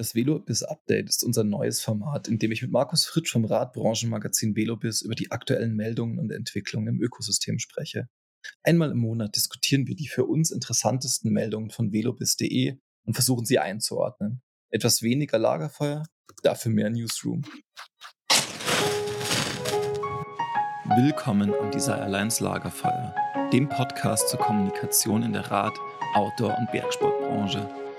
Das VeloBiz Update ist unser neues Format, in dem ich mit Markus Fritsch vom Radbranchenmagazin VeloBiz über die aktuellen Meldungen und Entwicklungen im Ökosystem spreche. Einmal im Monat diskutieren wir die für uns interessantesten Meldungen von velobiz.de und versuchen sie einzuordnen. Etwas weniger Lagerfeuer, dafür mehr Newsroom. Willkommen am Desire Alliance Lagerfeuer, dem Podcast zur Kommunikation in der Rad-, Outdoor- und Bergsportbranche.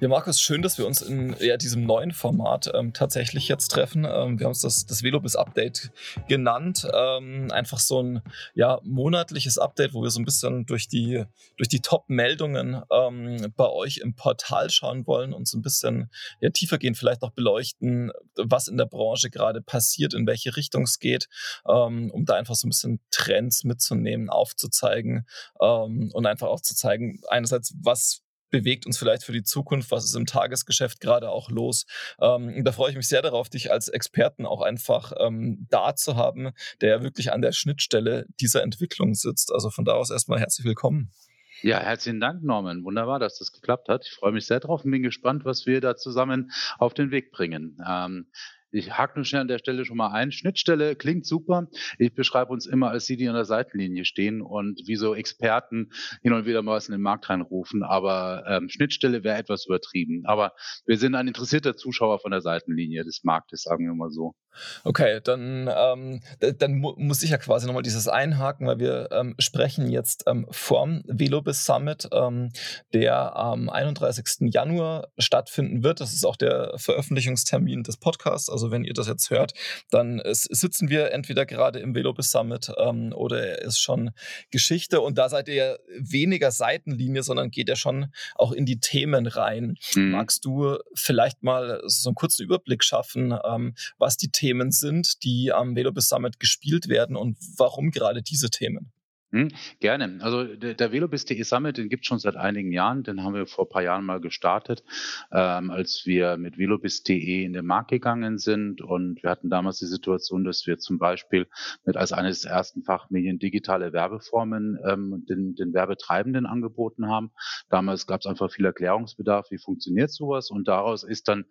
Ja, Markus, schön, dass wir uns in ja, diesem neuen Format ähm, tatsächlich jetzt treffen. Ähm, wir haben es das, das Velobis Update genannt. Ähm, einfach so ein ja, monatliches Update, wo wir so ein bisschen durch die, durch die Top-Meldungen ähm, bei euch im Portal schauen wollen und so ein bisschen ja, tiefer gehen, vielleicht auch beleuchten, was in der Branche gerade passiert, in welche Richtung es geht, ähm, um da einfach so ein bisschen Trends mitzunehmen, aufzuzeigen ähm, und einfach auch zu zeigen, einerseits, was bewegt uns vielleicht für die Zukunft? Was ist im Tagesgeschäft gerade auch los? Ähm, da freue ich mich sehr darauf, dich als Experten auch einfach ähm, da zu haben, der ja wirklich an der Schnittstelle dieser Entwicklung sitzt. Also von da aus erstmal herzlich willkommen. Ja, herzlichen Dank, Norman. Wunderbar, dass das geklappt hat. Ich freue mich sehr drauf und bin gespannt, was wir da zusammen auf den Weg bringen. Ähm, ich nur schnell an der Stelle schon mal ein. Schnittstelle klingt super. Ich beschreibe uns immer als die, die an der Seitenlinie stehen und wie so Experten hin und wieder mal was in den Markt reinrufen. Aber ähm, Schnittstelle wäre etwas übertrieben. Aber wir sind ein interessierter Zuschauer von der Seitenlinie des Marktes, sagen wir mal so. Okay, dann, ähm, dann mu muss ich ja quasi nochmal dieses einhaken, weil wir ähm, sprechen jetzt ähm, vom Velobis Summit, ähm, der am 31. Januar stattfinden wird. Das ist auch der Veröffentlichungstermin des Podcasts. Also wenn ihr das jetzt hört, dann ist, sitzen wir entweder gerade im Velobis Summit ähm, oder er ist schon Geschichte. Und da seid ihr ja weniger Seitenlinie, sondern geht ja schon auch in die Themen rein. Mhm. Magst du vielleicht mal so einen kurzen Überblick schaffen, ähm, was die Themen sind, die am Velobis Summit gespielt werden und warum gerade diese Themen? Hm, gerne. Also der, der Velobis.de Summit, den gibt es schon seit einigen Jahren. Den haben wir vor ein paar Jahren mal gestartet, ähm, als wir mit Velobis.de in den Markt gegangen sind. Und wir hatten damals die Situation, dass wir zum Beispiel mit als eines der ersten Fachmedien digitale Werbeformen ähm, den, den Werbetreibenden angeboten haben. Damals gab es einfach viel Erklärungsbedarf, wie funktioniert sowas. Und daraus ist dann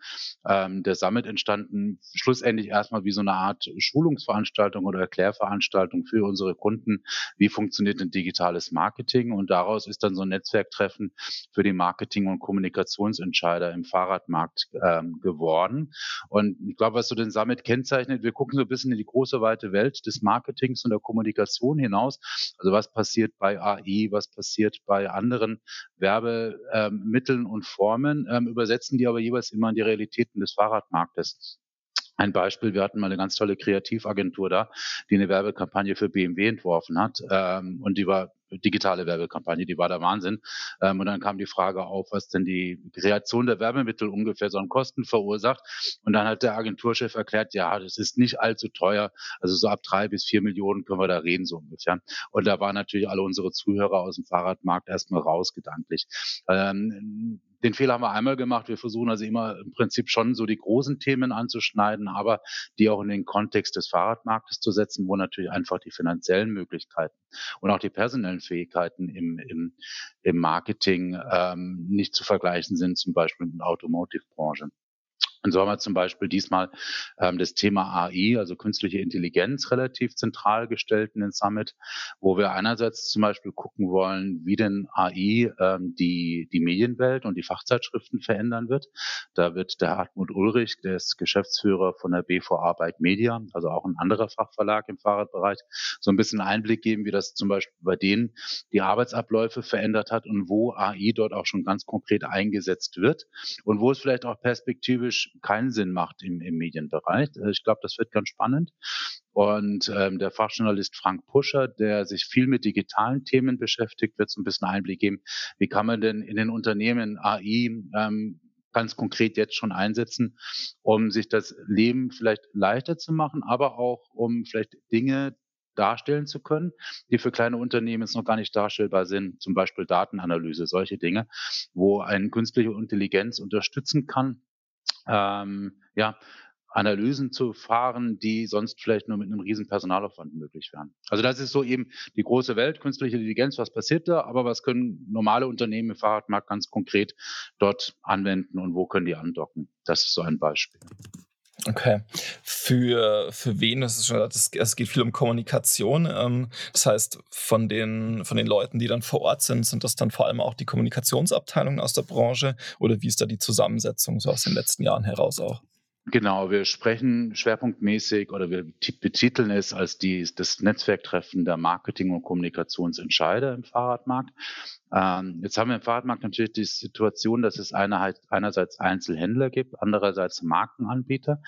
ähm, der Summit entstanden, schlussendlich erstmal wie so eine Art Schulungsveranstaltung oder Erklärveranstaltung für unsere Kunden, wie funktioniert funktioniert ein digitales Marketing und daraus ist dann so ein Netzwerktreffen für die Marketing- und Kommunikationsentscheider im Fahrradmarkt ähm, geworden. Und ich glaube, was so den Summit kennzeichnet, wir gucken so ein bisschen in die große weite Welt des Marketings und der Kommunikation hinaus. Also was passiert bei AI, was passiert bei anderen Werbemitteln ähm, und Formen, ähm, übersetzen die aber jeweils immer in die Realitäten des Fahrradmarktes. Ein Beispiel, wir hatten mal eine ganz tolle Kreativagentur da, die eine Werbekampagne für BMW entworfen hat. Ähm, und die war digitale Werbekampagne, die war der Wahnsinn. Ähm, und dann kam die Frage auf, was denn die Kreation der Werbemittel ungefähr so an Kosten verursacht. Und dann hat der Agenturchef erklärt, ja, das ist nicht allzu teuer. Also so ab drei bis vier Millionen können wir da reden, so ungefähr. Und da waren natürlich alle unsere Zuhörer aus dem Fahrradmarkt erstmal raus, gedanklich. Ähm, den Fehler haben wir einmal gemacht. Wir versuchen also immer im Prinzip schon so die großen Themen anzuschneiden, aber die auch in den Kontext des Fahrradmarktes zu setzen, wo natürlich einfach die finanziellen Möglichkeiten und auch die personellen Fähigkeiten im, im, im Marketing ähm, nicht zu vergleichen sind, zum Beispiel mit der Automotive-Branche. Und so haben wir zum Beispiel diesmal ähm, das Thema AI, also künstliche Intelligenz, relativ zentral gestellt in den Summit, wo wir einerseits zum Beispiel gucken wollen, wie denn AI ähm, die, die Medienwelt und die Fachzeitschriften verändern wird. Da wird der Hartmut Ulrich, der ist Geschäftsführer von der BVA Bike Media, also auch ein anderer Fachverlag im Fahrradbereich, so ein bisschen Einblick geben, wie das zum Beispiel bei denen die Arbeitsabläufe verändert hat und wo AI dort auch schon ganz konkret eingesetzt wird und wo es vielleicht auch perspektivisch keinen Sinn macht im, im Medienbereich. Äh, ich glaube, das wird ganz spannend. Und ähm, der Fachjournalist Frank Puscher, der sich viel mit digitalen Themen beschäftigt, wird so ein bisschen Einblick geben, wie kann man denn in den Unternehmen AI ähm, ganz konkret jetzt schon einsetzen, um sich das Leben vielleicht leichter zu machen, aber auch um vielleicht Dinge darstellen zu können, die für kleine Unternehmen jetzt noch gar nicht darstellbar sind, zum Beispiel Datenanalyse, solche Dinge, wo eine künstliche Intelligenz unterstützen kann, ähm, ja, Analysen zu fahren, die sonst vielleicht nur mit einem riesen Personalaufwand möglich wären. Also das ist so eben die große Welt, künstliche Intelligenz, was passiert da, aber was können normale Unternehmen im Fahrradmarkt ganz konkret dort anwenden und wo können die andocken? Das ist so ein Beispiel. Okay. Für, für wen ist es schon gesagt, es geht viel um Kommunikation. Ähm, das heißt, von den, von den Leuten, die dann vor Ort sind, sind das dann vor allem auch die Kommunikationsabteilungen aus der Branche oder wie ist da die Zusammensetzung so aus den letzten Jahren heraus auch? Genau, wir sprechen schwerpunktmäßig oder wir betiteln es als die, das Netzwerktreffen der Marketing- und Kommunikationsentscheider im Fahrradmarkt. Ähm, jetzt haben wir im Fahrradmarkt natürlich die Situation, dass es einerseits Einzelhändler gibt, andererseits Markenanbieter,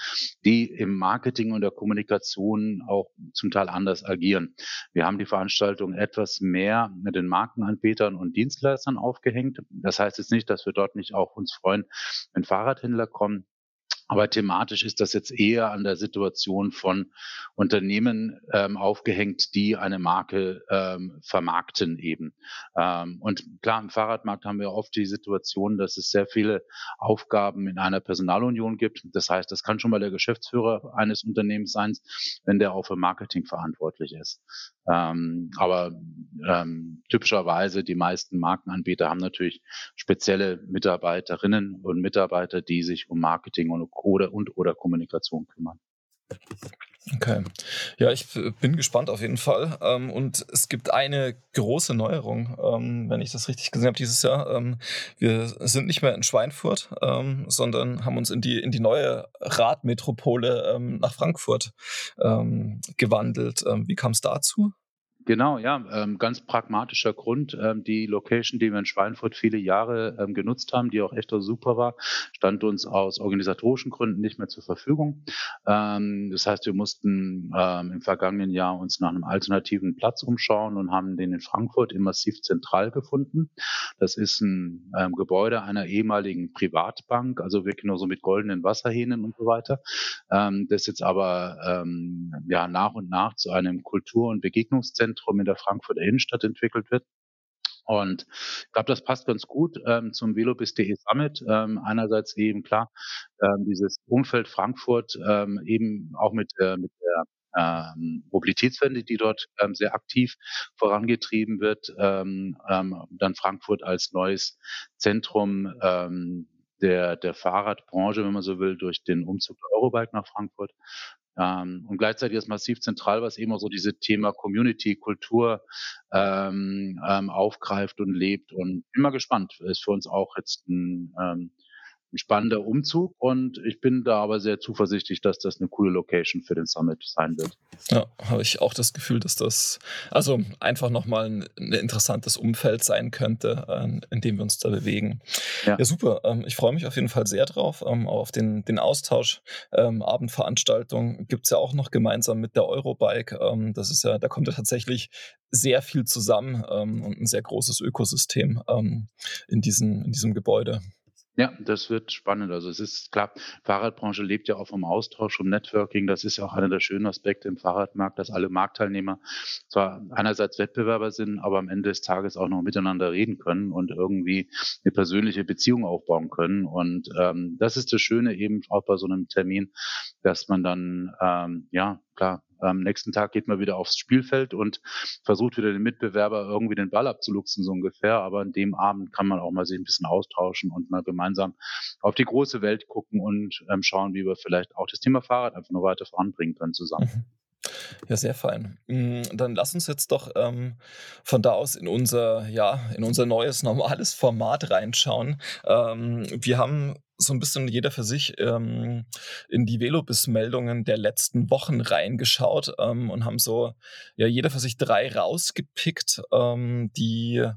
die im Marketing und der Kommunikation auch zum Teil anders agieren. Wir haben die Veranstaltung etwas mehr mit den Markenanbietern und Dienstleistern aufgehängt. Das heißt jetzt nicht, dass wir dort nicht auch uns freuen, wenn Fahrradhändler kommen. Aber thematisch ist das jetzt eher an der Situation von Unternehmen ähm, aufgehängt, die eine Marke ähm, vermarkten eben. Ähm, und klar, im Fahrradmarkt haben wir oft die Situation, dass es sehr viele Aufgaben in einer Personalunion gibt. Das heißt, das kann schon mal der Geschäftsführer eines Unternehmens sein, wenn der auch für Marketing verantwortlich ist. Ähm, aber ähm, typischerweise die meisten Markenanbieter haben natürlich spezielle Mitarbeiterinnen und Mitarbeiter, die sich um Marketing und oder, und oder Kommunikation kümmern. Okay. Ja, ich bin gespannt auf jeden Fall. Ähm, und es gibt eine große Neuerung, ähm, wenn ich das richtig gesehen habe, dieses Jahr. Ähm, wir sind nicht mehr in Schweinfurt, sondern haben uns in die, in die neue Radmetropole nach Frankfurt gewandelt. Wie kam es dazu? Genau, ja, ähm, ganz pragmatischer Grund. Ähm, die Location, die wir in Schweinfurt viele Jahre ähm, genutzt haben, die auch echt super war, stand uns aus organisatorischen Gründen nicht mehr zur Verfügung. Ähm, das heißt, wir mussten ähm, im vergangenen Jahr uns nach einem alternativen Platz umschauen und haben den in Frankfurt im Massiv Zentral gefunden. Das ist ein ähm, Gebäude einer ehemaligen Privatbank, also wirklich nur so mit goldenen Wasserhähnen und so weiter. das jetzt aber ja nach und nach zu einem Kultur- und Begegnungszentrum Zentrum in der Frankfurter Innenstadt entwickelt wird. Und ich glaube, das passt ganz gut ähm, zum Velobis.de Summit. Ähm, einerseits eben klar, ähm, dieses Umfeld Frankfurt ähm, eben auch mit, äh, mit der ähm, Mobilitätswende, die dort ähm, sehr aktiv vorangetrieben wird. Ähm, ähm, dann Frankfurt als neues Zentrum ähm, der, der Fahrradbranche, wenn man so will, durch den Umzug der Eurobike nach Frankfurt. Ähm, und gleichzeitig ist massiv zentral, was eben auch so diese Thema Community, Kultur ähm, ähm, aufgreift und lebt. Und mal gespannt. Ist für uns auch jetzt ein ähm, ein spannender Umzug und ich bin da aber sehr zuversichtlich, dass das eine coole Location für den Summit sein wird. Ja, habe ich auch das Gefühl, dass das also einfach nochmal ein, ein interessantes Umfeld sein könnte, äh, in dem wir uns da bewegen. Ja, ja super. Ähm, ich freue mich auf jeden Fall sehr drauf, ähm, auf den, den Austausch. Ähm, Abendveranstaltung gibt es ja auch noch gemeinsam mit der Eurobike. das ist ja, da kommt ja tatsächlich sehr viel zusammen und ein sehr großes Ökosystem in, diesen, in diesem Gebäude. Ja, das wird spannend. Also es ist klar, Fahrradbranche lebt ja auch vom Austausch, vom Networking. Das ist ja auch einer der schönen Aspekte im Fahrradmarkt, dass alle Marktteilnehmer zwar einerseits Wettbewerber sind, aber am Ende des Tages auch noch miteinander reden können und irgendwie eine persönliche Beziehung aufbauen können. Und ähm, das ist das Schöne eben auch bei so einem Termin, dass man dann ähm, ja klar am nächsten Tag geht man wieder aufs Spielfeld und versucht wieder den Mitbewerber irgendwie den Ball abzuluxen, so ungefähr. Aber an dem Abend kann man auch mal sich ein bisschen austauschen und mal gemeinsam auf die große Welt gucken und ähm, schauen, wie wir vielleicht auch das Thema Fahrrad einfach noch weiter voranbringen können zusammen. Mhm. Ja, sehr fein. Mm, dann lass uns jetzt doch ähm, von da aus in unser, ja, in unser neues, normales Format reinschauen. Ähm, wir haben so ein bisschen jeder für sich ähm, in die Velobis-Meldungen der letzten Wochen reingeschaut ähm, und haben so, ja, jeder für sich drei rausgepickt, ähm, die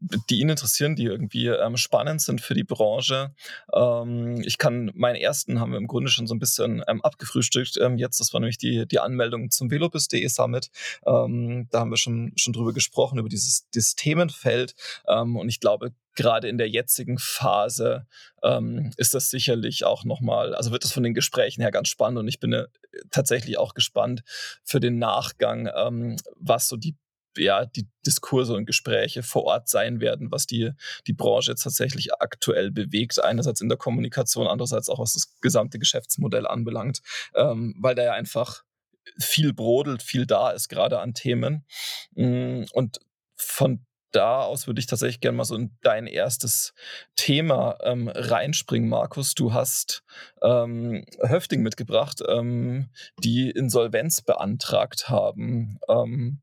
die ihn interessieren, die irgendwie ähm, spannend sind für die Branche. Ähm, ich kann meinen ersten haben wir im Grunde schon so ein bisschen ähm, abgefrühstückt. Ähm, jetzt, das war nämlich die, die Anmeldung zum Velobus.de Summit. Ähm, da haben wir schon, schon drüber gesprochen, über dieses, dieses Themenfeld. Ähm, und ich glaube, gerade in der jetzigen Phase ähm, ist das sicherlich auch nochmal, also wird das von den Gesprächen her ganz spannend und ich bin äh, tatsächlich auch gespannt für den Nachgang, ähm, was so die ja, die Diskurse und Gespräche vor Ort sein werden, was die, die Branche jetzt tatsächlich aktuell bewegt. Einerseits in der Kommunikation, andererseits auch was das gesamte Geschäftsmodell anbelangt, ähm, weil da ja einfach viel brodelt, viel da ist, gerade an Themen. Mm, und von da aus würde ich tatsächlich gerne mal so in dein erstes Thema ähm, reinspringen, Markus. Du hast ähm, Höfting mitgebracht, ähm, die Insolvenz beantragt haben. Ähm,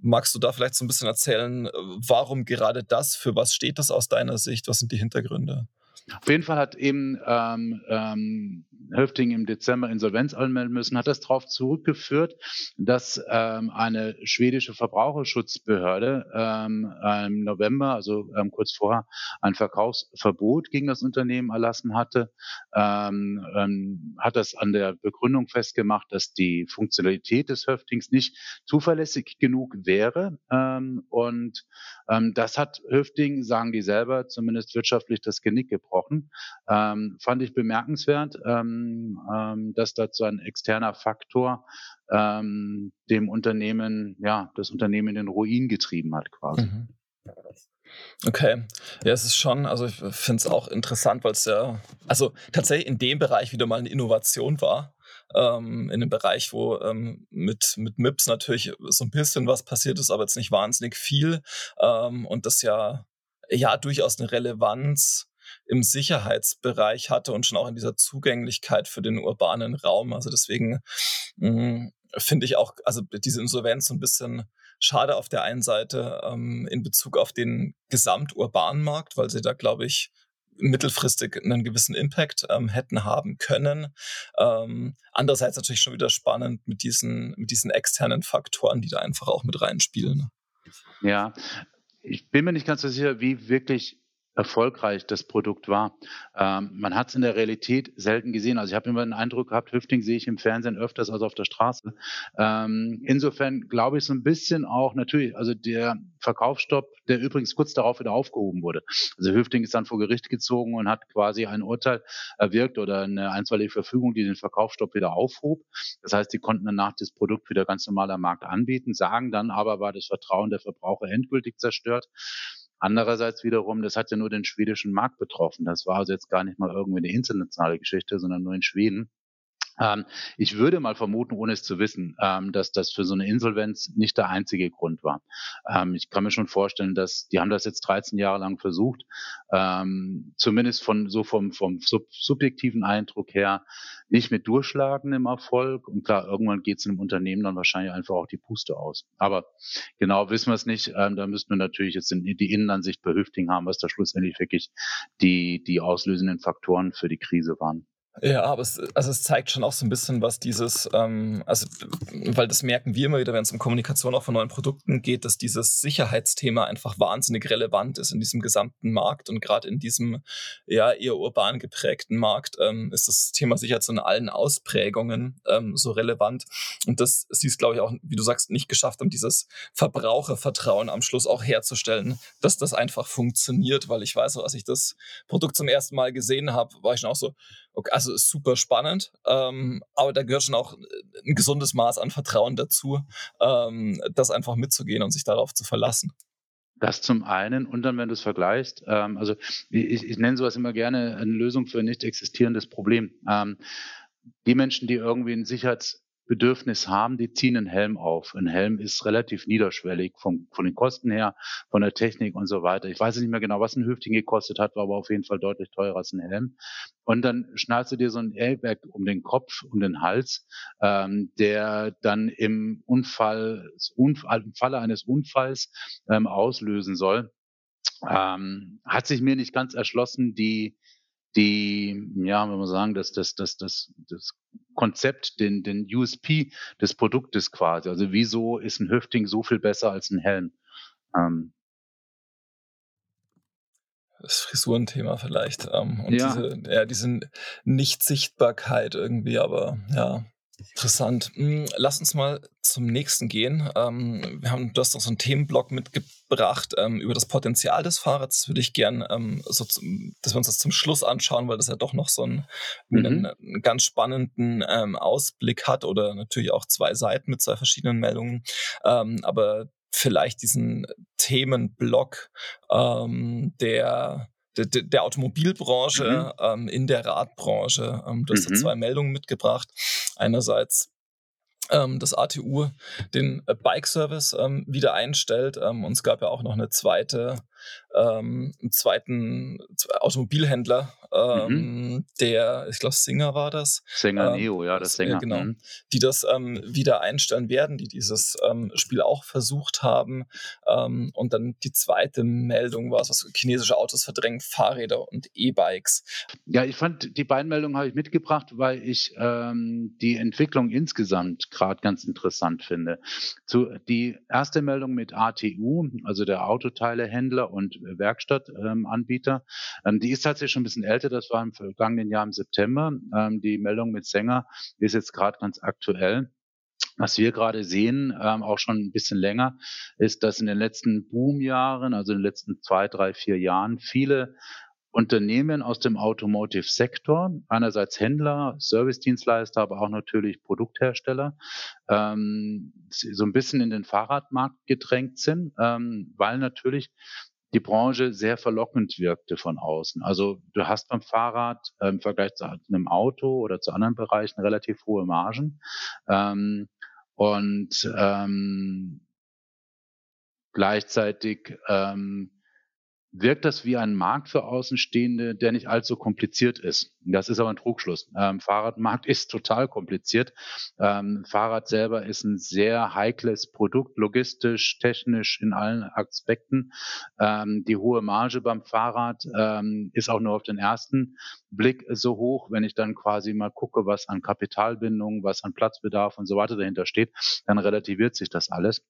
Magst du da vielleicht so ein bisschen erzählen, äh, warum gerade das? Für was steht das aus deiner Sicht? Was sind die Hintergründe? Auf jeden Fall hat eben ähm, ähm, Höfting im Dezember Insolvenz anmelden müssen, hat das darauf zurückgeführt, dass ähm, eine schwedische Verbraucherschutzbehörde ähm, im November, also ähm, kurz vorher, ein Verkaufsverbot gegen das Unternehmen erlassen hatte, ähm, ähm, hat das an der Begründung festgemacht, dass die Funktionalität des Höftings nicht zuverlässig genug wäre. Ähm, und ähm, das hat Höfting, sagen die selber, zumindest wirtschaftlich das Genick gebrochen gesprochen. Ähm, fand ich bemerkenswert, ähm, ähm, dass dazu ein externer Faktor ähm, dem Unternehmen, ja, das Unternehmen in den Ruin getrieben hat quasi. Mhm. Okay, ja, es ist schon, also ich finde es auch interessant, weil es ja, also tatsächlich in dem Bereich wieder mal eine Innovation war. Ähm, in dem Bereich, wo ähm, mit, mit MIPS natürlich so ein bisschen was passiert ist, aber jetzt nicht wahnsinnig viel. Ähm, und das ja, ja durchaus eine Relevanz im Sicherheitsbereich hatte und schon auch in dieser Zugänglichkeit für den urbanen Raum. Also deswegen hm, finde ich auch, also diese Insolvenz so ein bisschen schade auf der einen Seite ähm, in Bezug auf den gesamturbanen Markt, weil sie da, glaube ich, mittelfristig einen gewissen Impact ähm, hätten haben können. Ähm, andererseits natürlich schon wieder spannend mit diesen, mit diesen externen Faktoren, die da einfach auch mit reinspielen. Ja, ich bin mir nicht ganz so sicher, wie wirklich erfolgreich das Produkt war. Ähm, man hat es in der Realität selten gesehen. Also ich habe immer den Eindruck gehabt, Hüfting sehe ich im Fernsehen öfters als auf der Straße. Ähm, insofern glaube ich so ein bisschen auch natürlich, also der Verkaufsstopp, der übrigens kurz darauf wieder aufgehoben wurde. Also Hüfting ist dann vor Gericht gezogen und hat quasi ein Urteil erwirkt oder eine einstweilige Verfügung, die den Verkaufsstopp wieder aufhob. Das heißt, die konnten danach das Produkt wieder ganz normal am Markt anbieten, sagen dann aber, war das Vertrauen der Verbraucher endgültig zerstört. Andererseits wiederum, das hat ja nur den schwedischen Markt betroffen. Das war also jetzt gar nicht mal irgendwie eine internationale Geschichte, sondern nur in Schweden. Ähm, ich würde mal vermuten, ohne es zu wissen, ähm, dass das für so eine Insolvenz nicht der einzige Grund war. Ähm, ich kann mir schon vorstellen, dass die haben das jetzt 13 Jahre lang versucht, zumindest von so vom, vom sub subjektiven Eindruck her nicht mit durchschlagendem Erfolg. Und klar, irgendwann geht es in einem Unternehmen dann wahrscheinlich einfach auch die Puste aus. Aber genau wissen wir es nicht. Da müssten wir natürlich jetzt die Innenansicht bei Hüfting haben, was da schlussendlich wirklich die, die auslösenden Faktoren für die Krise waren. Ja, aber es, also es zeigt schon auch so ein bisschen, was dieses, ähm, also weil das merken wir immer wieder, wenn es um Kommunikation auch von neuen Produkten geht, dass dieses Sicherheitsthema einfach wahnsinnig relevant ist in diesem gesamten Markt und gerade in diesem ja eher urban geprägten Markt ähm, ist das Thema Sicherheit so in allen Ausprägungen ähm, so relevant. Und das sie es glaube ich auch, wie du sagst, nicht geschafft haben, dieses Verbrauchervertrauen am Schluss auch herzustellen, dass das einfach funktioniert, weil ich weiß, als ich das Produkt zum ersten Mal gesehen habe, war ich schon auch so Okay, also ist super spannend, ähm, aber da gehört schon auch ein gesundes Maß an Vertrauen dazu, ähm, das einfach mitzugehen und sich darauf zu verlassen. Das zum einen und dann, wenn du es vergleichst, ähm, also ich, ich nenne sowas immer gerne eine Lösung für ein nicht existierendes Problem. Ähm, die Menschen, die irgendwie ein Sicherheits Bedürfnis haben, die ziehen einen Helm auf. Ein Helm ist relativ niederschwellig vom, von den Kosten her, von der Technik und so weiter. Ich weiß nicht mehr genau, was ein Hüfting gekostet hat, war aber auf jeden Fall deutlich teurer als ein Helm. Und dann schnallst du dir so ein Airbag um den Kopf, um den Hals, ähm, der dann im Unfall, Unfall, im Falle eines Unfalls ähm, auslösen soll. Ähm, hat sich mir nicht ganz erschlossen, die die, ja, wenn man sagen, dass das, das, das, das Konzept, den, den USP des Produktes quasi. Also wieso ist ein Hüfting so viel besser als ein Helm? Ähm, das Frisurenthema vielleicht. Ähm, und ja. diese, ja, diese Nichtsichtbarkeit irgendwie, aber ja. Interessant. Hm, lass uns mal zum nächsten gehen. Ähm, wir haben, du hast noch so einen Themenblock mitgebracht ähm, über das Potenzial des Fahrrads. Das würde ich gerne, ähm, so zum, dass wir uns das zum Schluss anschauen, weil das ja doch noch so einen, mhm. einen, einen ganz spannenden ähm, Ausblick hat oder natürlich auch zwei Seiten mit zwei verschiedenen Meldungen. Ähm, aber vielleicht diesen Themenblock ähm, der der, der Automobilbranche, mhm. ähm, in der Radbranche. Ähm, du hast mhm. zwei Meldungen mitgebracht. Einerseits ähm, das ATU den äh, Bike-Service ähm, wieder einstellt. Ähm, und es gab ja auch noch eine zweite ähm, einen zweiten Automobilhändler, ähm, mhm. der, ich glaube, Singer war das. Singer ähm, Neo, ja, das Singer. Äh, genau, mhm. die das ähm, wieder einstellen werden, die dieses ähm, Spiel auch versucht haben. Ähm, und dann die zweite Meldung war es, was chinesische Autos verdrängen, Fahrräder und E-Bikes. Ja, ich fand, die beiden Meldungen habe ich mitgebracht, weil ich ähm, die Entwicklung insgesamt gerade ganz interessant finde. Zu, die erste Meldung mit ATU, also der Autoteilehändler und Werkstattanbieter. Ähm, die ist tatsächlich schon ein bisschen älter, das war im vergangenen Jahr im September. Ähm, die Meldung mit Sänger ist jetzt gerade ganz aktuell. Was wir gerade sehen, ähm, auch schon ein bisschen länger, ist, dass in den letzten Boomjahren, also in den letzten zwei, drei, vier Jahren, viele Unternehmen aus dem Automotive-Sektor, einerseits Händler, Service-Dienstleister, aber auch natürlich Produkthersteller, ähm, so ein bisschen in den Fahrradmarkt gedrängt sind, ähm, weil natürlich die Branche sehr verlockend wirkte von außen. Also du hast beim Fahrrad äh, im Vergleich zu einem Auto oder zu anderen Bereichen relativ hohe Margen. Ähm, und ähm, gleichzeitig ähm, wirkt das wie ein Markt für Außenstehende, der nicht allzu kompliziert ist. Das ist aber ein Trugschluss. Ähm, Fahrradmarkt ist total kompliziert. Ähm, Fahrrad selber ist ein sehr heikles Produkt, logistisch, technisch in allen Aspekten. Ähm, die hohe Marge beim Fahrrad ähm, ist auch nur auf den ersten Blick so hoch. Wenn ich dann quasi mal gucke, was an Kapitalbindung, was an Platzbedarf und so weiter dahinter steht, dann relativiert sich das alles.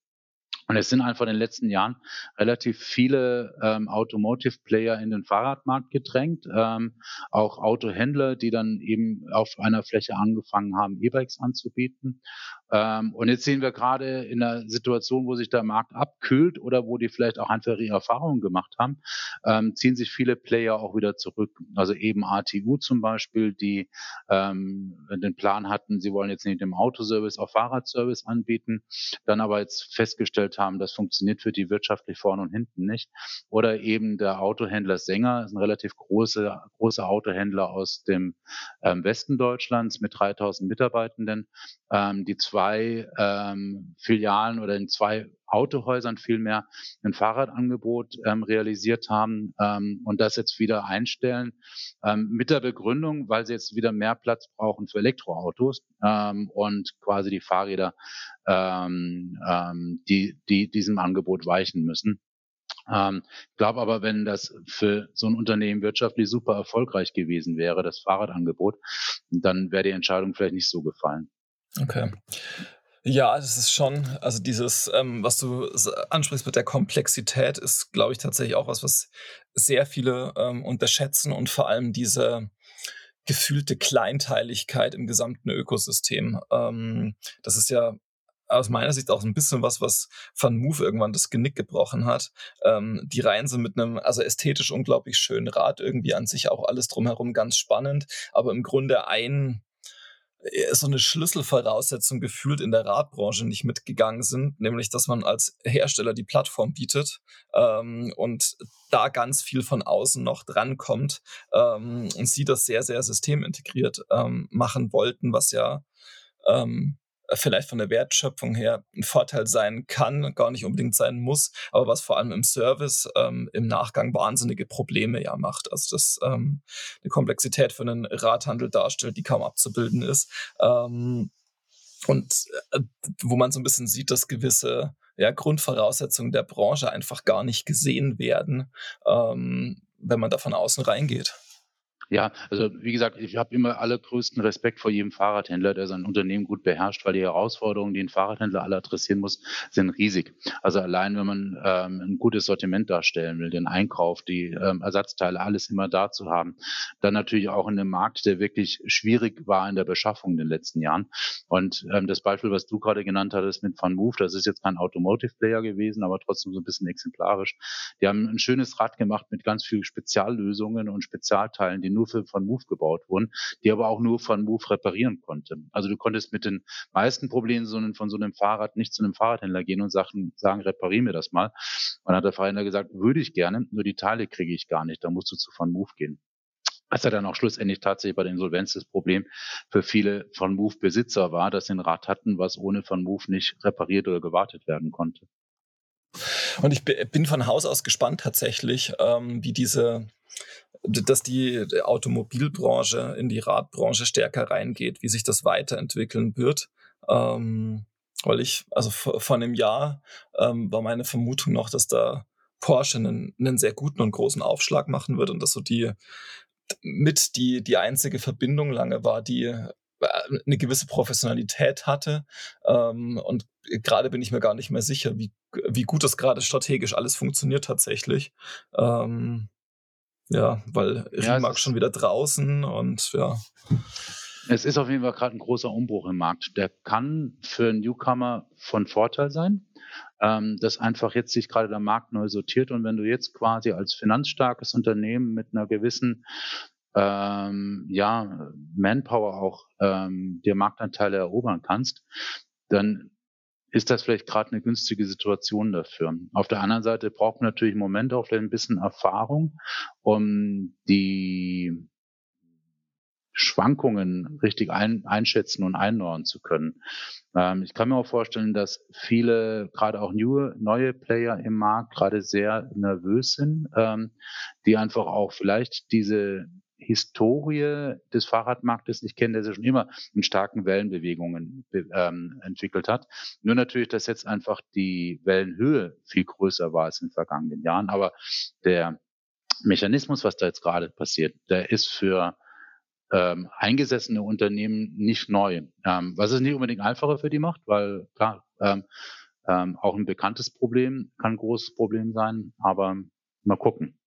Und es sind einfach in den letzten Jahren relativ viele ähm, Automotive-Player in den Fahrradmarkt gedrängt, ähm, auch Autohändler, die dann eben auf einer Fläche angefangen haben, E-Bikes anzubieten. Ähm, und jetzt sehen wir gerade in einer Situation, wo sich der Markt abkühlt oder wo die vielleicht auch einfach ihre Erfahrungen gemacht haben, ähm, ziehen sich viele Player auch wieder zurück. Also eben ATU zum Beispiel, die ähm, den Plan hatten, sie wollen jetzt nicht im Autoservice auch Fahrradservice anbieten, dann aber jetzt festgestellt haben, das funktioniert für die wirtschaftlich vorne und hinten nicht. Oder eben der Autohändler Sänger, ist ein relativ großer großer Autohändler aus dem ähm, Westen Deutschlands mit 3000 Mitarbeitenden, ähm, die zwei ähm, Filialen oder in zwei Autohäusern vielmehr ein Fahrradangebot ähm, realisiert haben ähm, und das jetzt wieder einstellen ähm, mit der Begründung, weil sie jetzt wieder mehr Platz brauchen für Elektroautos ähm, und quasi die Fahrräder, ähm, ähm, die, die diesem Angebot weichen müssen. Ähm, ich glaube aber, wenn das für so ein Unternehmen wirtschaftlich super erfolgreich gewesen wäre, das Fahrradangebot, dann wäre die Entscheidung vielleicht nicht so gefallen. Okay. Ja, das ist schon, also dieses, ähm, was du ansprichst mit der Komplexität, ist, glaube ich, tatsächlich auch was, was sehr viele ähm, unterschätzen und vor allem diese gefühlte Kleinteiligkeit im gesamten Ökosystem. Ähm, das ist ja aus meiner Sicht auch ein bisschen was, was Van Move irgendwann das Genick gebrochen hat. Ähm, die Reihen sind mit einem, also ästhetisch unglaublich schönen Rad, irgendwie an sich auch alles drumherum ganz spannend, aber im Grunde ein so eine Schlüsselvoraussetzung gefühlt in der Radbranche nicht mitgegangen sind, nämlich dass man als Hersteller die Plattform bietet ähm, und da ganz viel von außen noch drankommt ähm, und sie das sehr, sehr systemintegriert ähm, machen wollten, was ja ähm, vielleicht von der Wertschöpfung her ein Vorteil sein kann, gar nicht unbedingt sein muss, aber was vor allem im Service ähm, im Nachgang wahnsinnige Probleme ja macht. Also das ähm, eine Komplexität für einen Radhandel darstellt, die kaum abzubilden ist. Ähm, und äh, wo man so ein bisschen sieht, dass gewisse ja, Grundvoraussetzungen der Branche einfach gar nicht gesehen werden, ähm, wenn man da von außen reingeht. Ja, also wie gesagt, ich habe immer allergrößten Respekt vor jedem Fahrradhändler, der sein Unternehmen gut beherrscht, weil die Herausforderungen, die ein Fahrradhändler alle adressieren muss, sind riesig. Also allein, wenn man ähm, ein gutes Sortiment darstellen will, den Einkauf, die ähm, Ersatzteile, alles immer da zu haben, dann natürlich auch in einem Markt, der wirklich schwierig war in der Beschaffung in den letzten Jahren. Und ähm, das Beispiel, was du gerade genannt hattest mit Van Move, das ist jetzt kein Automotive-Player gewesen, aber trotzdem so ein bisschen exemplarisch. Die haben ein schönes Rad gemacht mit ganz vielen Speziallösungen und Spezialteilen, die nur für von Move gebaut wurden, die aber auch nur von Move reparieren konnte. Also du konntest mit den meisten Problemen von so einem Fahrrad nicht zu einem Fahrradhändler gehen und sagen, sagen reparier mir das mal. Und dann hat der Fahrradhändler gesagt, würde ich gerne, nur die Teile kriege ich gar nicht, da musst du zu von Move gehen. Was ja dann auch schlussendlich tatsächlich bei der Insolvenz das Problem für viele von Move Besitzer war, dass sie ein Rad hatten, was ohne von Move nicht repariert oder gewartet werden konnte. Und ich bin von Haus aus gespannt tatsächlich, ähm, wie diese dass die Automobilbranche in die Radbranche stärker reingeht, wie sich das weiterentwickeln wird. Ähm, weil ich, also vor einem Jahr ähm, war meine Vermutung noch, dass da Porsche einen, einen sehr guten und großen Aufschlag machen wird und dass so die mit die, die einzige Verbindung lange war, die äh, eine gewisse Professionalität hatte. Ähm, und gerade bin ich mir gar nicht mehr sicher, wie, wie gut das gerade strategisch alles funktioniert tatsächlich. Ähm, ja, weil ja, Rimac schon wieder draußen und ja. Es ist auf jeden Fall gerade ein großer Umbruch im Markt. Der kann für Newcomer von Vorteil sein, ähm, dass einfach jetzt sich gerade der Markt neu sortiert und wenn du jetzt quasi als finanzstarkes Unternehmen mit einer gewissen ähm, ja, Manpower auch ähm, dir Marktanteile erobern kannst, dann ist das vielleicht gerade eine günstige Situation dafür. Auf der anderen Seite braucht man natürlich im Moment auch vielleicht ein bisschen Erfahrung, um die Schwankungen richtig ein, einschätzen und einordnen zu können. Ähm, ich kann mir auch vorstellen, dass viele, gerade auch neue, neue Player im Markt, gerade sehr nervös sind, ähm, die einfach auch vielleicht diese Historie des Fahrradmarktes nicht kennen, der sich schon immer in starken Wellenbewegungen ähm, entwickelt hat. Nur natürlich, dass jetzt einfach die Wellenhöhe viel größer war als in den vergangenen Jahren. Aber der Mechanismus, was da jetzt gerade passiert, der ist für ähm, eingesessene Unternehmen nicht neu. Ähm, was es nicht unbedingt einfacher für die macht, weil klar, ähm, ähm, auch ein bekanntes Problem kann ein großes Problem sein, aber mal gucken.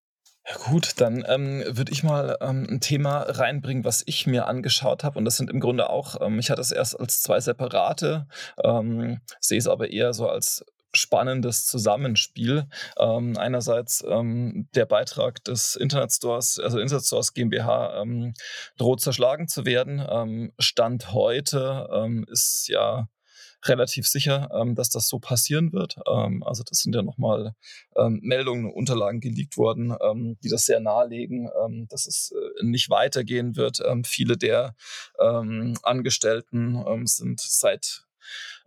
Gut, dann ähm, würde ich mal ähm, ein Thema reinbringen, was ich mir angeschaut habe. Und das sind im Grunde auch, ähm, ich hatte es erst als zwei separate, ähm, sehe es aber eher so als spannendes Zusammenspiel. Ähm, einerseits ähm, der Beitrag des Internetstores, also Internetstores GmbH, ähm, droht zerschlagen zu werden. Ähm, Stand heute ähm, ist ja relativ sicher, ähm, dass das so passieren wird. Ähm, also das sind ja nochmal ähm, Meldungen, Unterlagen geleakt worden, ähm, die das sehr nahelegen, ähm, dass es äh, nicht weitergehen wird. Ähm, viele der Angestellten sind seit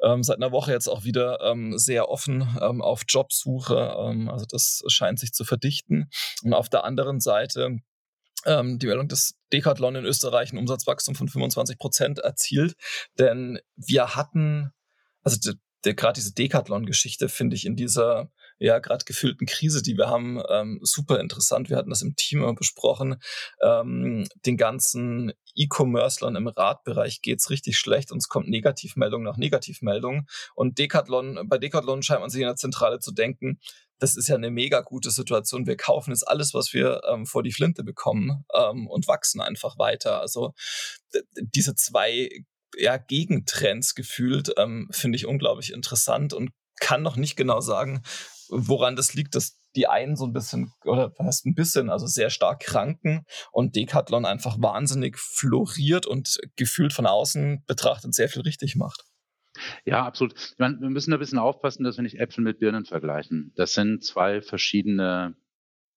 ähm, seit einer Woche jetzt auch wieder ähm, sehr offen ähm, auf Jobsuche. Also das scheint sich zu verdichten. Und auf der anderen Seite die Meldung des Decathlon in Österreich ein Umsatzwachstum von 25 Prozent erzielt. Denn wir hatten also der, der gerade diese Decathlon-Geschichte finde ich in dieser ja gerade gefühlten Krise, die wir haben, ähm, super interessant. Wir hatten das im Team besprochen. Ähm, den ganzen E-Commercelern im Radbereich geht's richtig schlecht und es kommt Negativmeldung nach Negativmeldung. Und Decathlon, bei Decathlon scheint man sich in der Zentrale zu denken, das ist ja eine mega gute Situation. Wir kaufen jetzt alles, was wir ähm, vor die Flinte bekommen ähm, und wachsen einfach weiter. Also diese zwei ja, Gegentrends gefühlt, ähm, finde ich unglaublich interessant und kann noch nicht genau sagen, woran das liegt, dass die einen so ein bisschen, oder fast ein bisschen, also sehr stark kranken und Decathlon einfach wahnsinnig floriert und gefühlt von außen betrachtet sehr viel richtig macht. Ja, absolut. Meine, wir müssen ein bisschen aufpassen, dass wir nicht Äpfel mit Birnen vergleichen. Das sind zwei verschiedene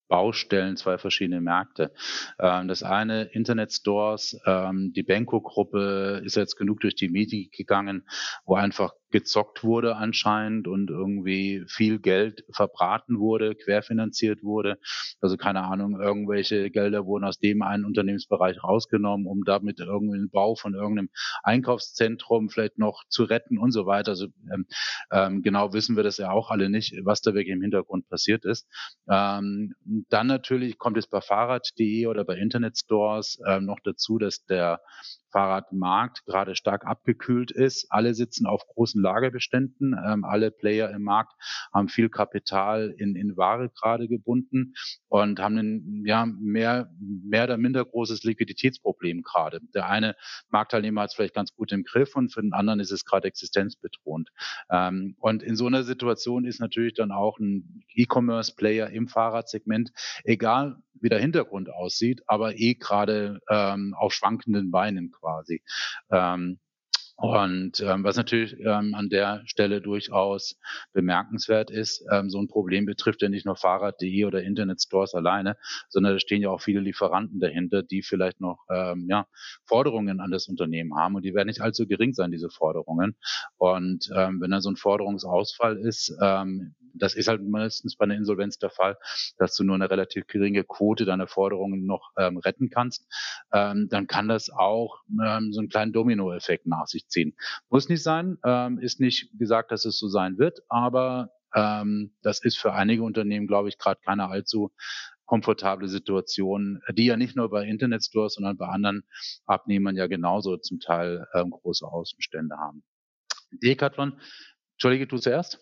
Baustellen, zwei verschiedene Märkte. Ähm, das eine Internetstores, ähm, die Benko-Gruppe ist jetzt genug durch die Medien gegangen, wo einfach gezockt wurde anscheinend und irgendwie viel Geld verbraten wurde, querfinanziert wurde. Also keine Ahnung, irgendwelche Gelder wurden aus dem einen Unternehmensbereich rausgenommen, um damit irgendwie den Bau von irgendeinem Einkaufszentrum vielleicht noch zu retten und so weiter. Also ähm, ähm, genau wissen wir das ja auch alle nicht, was da wirklich im Hintergrund passiert ist. Ähm, dann natürlich kommt es bei Fahrrad.de oder bei Internetstores ähm, noch dazu, dass der Fahrradmarkt gerade stark abgekühlt ist. Alle sitzen auf großen Lagerbeständen. Ähm, alle Player im Markt haben viel Kapital in, in Ware gerade gebunden und haben ein ja, mehr, mehr oder minder großes Liquiditätsproblem gerade. Der eine Marktteilnehmer hat es vielleicht ganz gut im Griff und für den anderen ist es gerade existenzbedrohend. Ähm, und in so einer Situation ist natürlich dann auch ein E-Commerce-Player im Fahrradsegment, egal wie der Hintergrund aussieht, aber eh gerade ähm, auf schwankenden Beinen quasi. Ähm, und ähm, was natürlich ähm, an der Stelle durchaus bemerkenswert ist, ähm, so ein Problem betrifft ja nicht nur Fahrrad.de oder Internetstores alleine, sondern da stehen ja auch viele Lieferanten dahinter, die vielleicht noch ähm, ja, Forderungen an das Unternehmen haben und die werden nicht allzu gering sein, diese Forderungen. Und ähm, wenn da so ein Forderungsausfall ist, ähm, das ist halt meistens bei einer Insolvenz der Fall, dass du nur eine relativ geringe Quote deiner Forderungen noch ähm, retten kannst, ähm, dann kann das auch ähm, so einen kleinen Dominoeffekt nach sich ziehen. Muss nicht sein, ähm, ist nicht gesagt, dass es so sein wird, aber ähm, das ist für einige Unternehmen, glaube ich, gerade keine allzu komfortable Situation, die ja nicht nur bei Internetstores, sondern bei anderen Abnehmern ja genauso zum Teil ähm, große Außenstände haben. Decathlon, Entschuldige, du zuerst.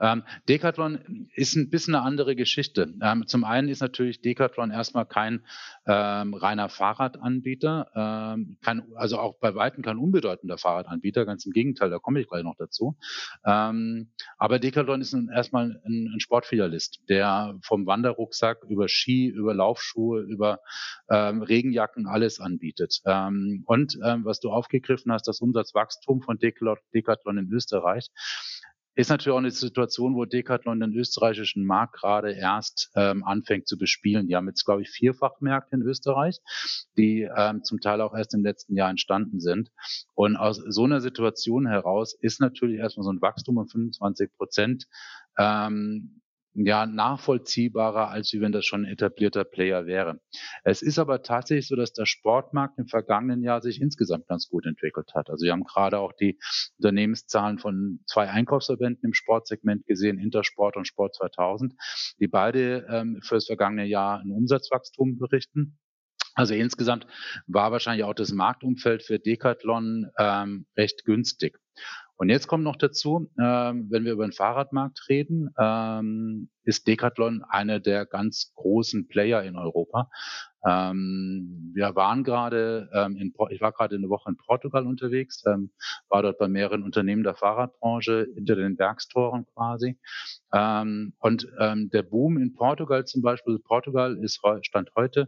Ähm, Decathlon ist ein bisschen eine andere Geschichte. Ähm, zum einen ist natürlich Decathlon erstmal kein ähm, reiner Fahrradanbieter, ähm, kein, also auch bei Weitem kein unbedeutender Fahrradanbieter, ganz im Gegenteil, da komme ich gleich noch dazu. Ähm, aber Decathlon ist ein, erstmal ein, ein Sportfilialist, der vom Wanderrucksack über Ski, über Laufschuhe, über ähm, Regenjacken alles anbietet. und was du aufgegriffen hast, das Umsatzwachstum von Decathlon in Österreich, ist natürlich auch eine Situation, wo Decathlon den österreichischen Markt gerade erst ähm, anfängt zu bespielen. Die haben jetzt, glaube ich, Vierfachmärkte in Österreich, die ähm, zum Teil auch erst im letzten Jahr entstanden sind. Und aus so einer Situation heraus ist natürlich erstmal so ein Wachstum um 25 Prozent ähm, ja nachvollziehbarer, als wie wenn das schon ein etablierter Player wäre. Es ist aber tatsächlich so, dass der Sportmarkt im vergangenen Jahr sich insgesamt ganz gut entwickelt hat. Also wir haben gerade auch die Unternehmenszahlen von zwei Einkaufsverbänden im Sportsegment gesehen, Intersport und Sport 2000, die beide ähm, für das vergangene Jahr ein Umsatzwachstum berichten. Also insgesamt war wahrscheinlich auch das Marktumfeld für Decathlon ähm, recht günstig. Und jetzt kommt noch dazu, ähm, wenn wir über den Fahrradmarkt reden, ähm, ist Decathlon einer der ganz großen Player in Europa. Ähm, wir waren gerade, ähm, in, ich war gerade eine Woche in Portugal unterwegs, ähm, war dort bei mehreren Unternehmen der Fahrradbranche hinter den Werkstoren quasi. Ähm, und der Boom in Portugal zum Beispiel, Portugal ist stand heute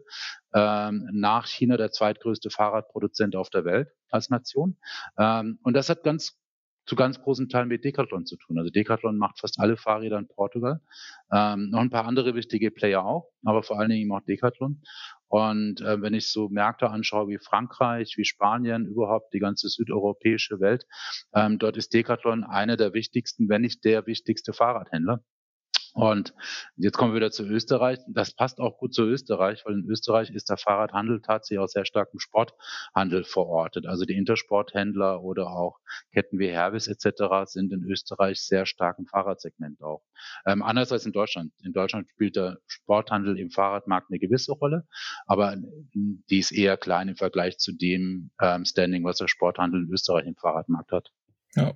nach China der zweitgrößte Fahrradproduzent auf der Welt als Nation. Und das hat ganz zu ganz großen Teilen mit Decathlon zu tun. Also Decathlon macht fast alle Fahrräder in Portugal. Ähm, noch ein paar andere wichtige Player auch, aber vor allen Dingen auch Decathlon. Und äh, wenn ich so Märkte anschaue wie Frankreich, wie Spanien, überhaupt die ganze südeuropäische Welt, ähm, dort ist Decathlon einer der wichtigsten, wenn nicht der wichtigste Fahrradhändler. Und jetzt kommen wir wieder zu Österreich. Das passt auch gut zu Österreich, weil in Österreich ist der Fahrradhandel tatsächlich auch sehr stark im Sporthandel verortet. Also die Intersporthändler oder auch Ketten wie Herbis etc. sind in Österreich sehr stark im Fahrradsegment auch. Ähm, anders als in Deutschland. In Deutschland spielt der Sporthandel im Fahrradmarkt eine gewisse Rolle, aber die ist eher klein im Vergleich zu dem ähm, Standing, was der Sporthandel in Österreich im Fahrradmarkt hat. Ja.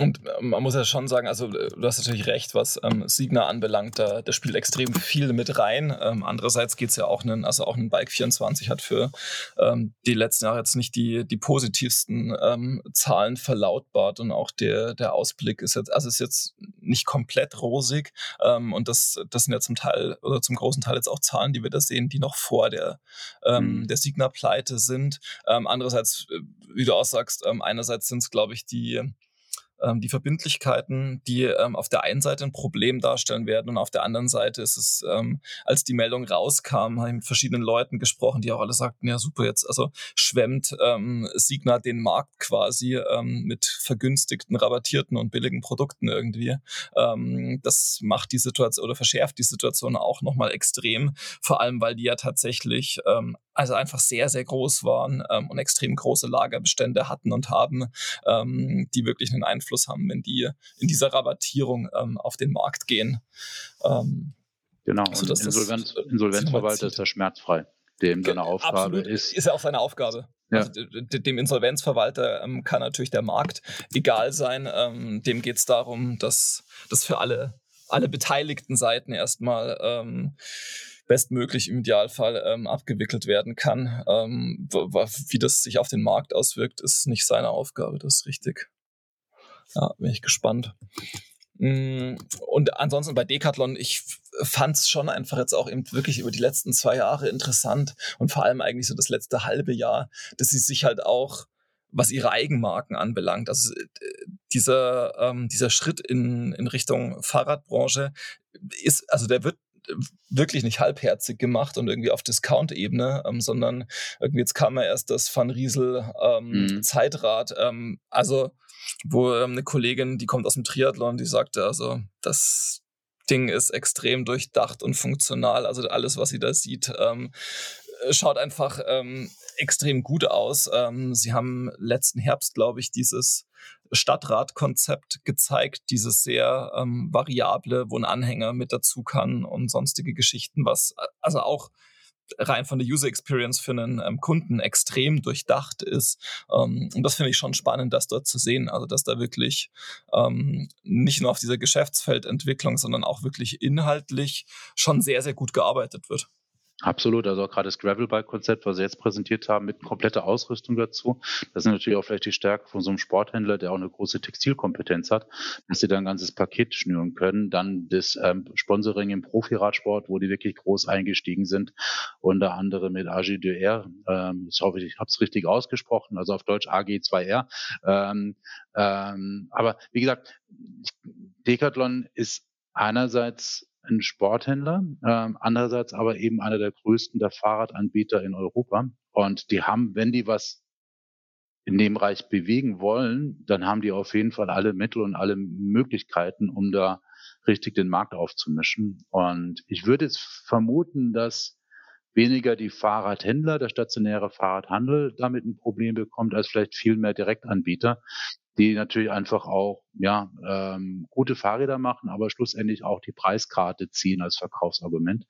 Und äh, man muss ja schon sagen, also äh, du hast natürlich recht, was ähm, Signa anbelangt, da, da spielt extrem viel mit rein. Ähm, andererseits geht es ja auch, einen, also auch ein Bike 24 hat für ähm, die letzten Jahre jetzt nicht die, die positivsten ähm, Zahlen verlautbart und auch der, der Ausblick ist jetzt, also ist jetzt nicht komplett rosig ähm, und das, das sind ja zum Teil oder zum großen Teil jetzt auch Zahlen, die wir da sehen, die noch vor der, ähm, mhm. der Signa-Pleite sind. andererseits, äh, wie du auch sagst, einerseits sind es, glaube ich, die ähm, die Verbindlichkeiten, die ähm, auf der einen Seite ein Problem darstellen werden und auf der anderen Seite ist es, ähm, als die Meldung rauskam, habe ich mit verschiedenen Leuten gesprochen, die auch alle sagten, ja super, jetzt also schwemmt ähm, Signa den Markt quasi ähm, mit vergünstigten, rabattierten und billigen Produkten irgendwie. Ähm, das macht die Situation oder verschärft die Situation auch nochmal extrem, vor allem weil die ja tatsächlich ähm, also einfach sehr, sehr groß waren ähm, und extrem große Lagerbestände hatten und haben, ähm, die wirklich einen Einfluss haben, wenn die in dieser Rabattierung ähm, auf den Markt gehen. Ähm, genau, also und Insolvenz, das, Insolvenzverwalter ist ja schmerzfrei, dem seine Aufgabe Absolut, ist. Ist ja auch seine Aufgabe. Ja. Also, dem Insolvenzverwalter ähm, kann natürlich der Markt egal sein. Ähm, dem geht es darum, dass das für alle, alle beteiligten Seiten erstmal ähm, bestmöglich im Idealfall ähm, abgewickelt werden kann. Ähm, wie das sich auf den Markt auswirkt, ist nicht seine Aufgabe, das ist richtig. Ja, bin ich gespannt. Mm, und ansonsten bei Decathlon, ich fand es schon einfach jetzt auch eben wirklich über die letzten zwei Jahre interessant und vor allem eigentlich so das letzte halbe Jahr, dass sie sich halt auch was ihre Eigenmarken anbelangt. Also äh, dieser, ähm, dieser Schritt in, in Richtung Fahrradbranche ist, also der wird wirklich nicht halbherzig gemacht und irgendwie auf Discount-Ebene, ähm, sondern irgendwie jetzt kam ja erst das Van Riesel ähm, mhm. Zeitrad. Ähm, also, wo ähm, eine Kollegin, die kommt aus dem Triathlon, die sagte, also, das Ding ist extrem durchdacht und funktional. Also alles, was sie da sieht, ähm, schaut einfach ähm, extrem gut aus. Ähm, sie haben letzten Herbst, glaube ich, dieses Stadtratkonzept gezeigt, dieses sehr ähm, variable, wo ein Anhänger mit dazu kann und sonstige Geschichten, was also auch rein von der User Experience für einen ähm, Kunden extrem durchdacht ist. Ähm, und das finde ich schon spannend, das dort zu sehen. Also, dass da wirklich ähm, nicht nur auf dieser Geschäftsfeldentwicklung, sondern auch wirklich inhaltlich schon sehr, sehr gut gearbeitet wird. Absolut, also gerade das Gravelbike-Konzept, was Sie jetzt präsentiert haben, mit kompletter Ausrüstung dazu. Das ist natürlich auch vielleicht die Stärke von so einem Sporthändler, der auch eine große Textilkompetenz hat, dass sie da ein ganzes Paket schnüren können. Dann das ähm, Sponsoring im Profiradsport, wo die wirklich groß eingestiegen sind, unter anderem mit AG2R. Ähm, ich hoffe, ich habe es richtig ausgesprochen, also auf Deutsch AG2R. Ähm, ähm, aber wie gesagt, Decathlon ist einerseits ein Sporthändler, ähm, andererseits aber eben einer der größten der Fahrradanbieter in Europa. Und die haben, wenn die was in dem Bereich bewegen wollen, dann haben die auf jeden Fall alle Mittel und alle Möglichkeiten, um da richtig den Markt aufzumischen. Und ich würde jetzt vermuten, dass weniger die Fahrradhändler, der stationäre Fahrradhandel damit ein Problem bekommt, als vielleicht viel mehr Direktanbieter, die natürlich einfach auch ja ähm, gute Fahrräder machen, aber schlussendlich auch die Preiskarte ziehen als Verkaufsargument.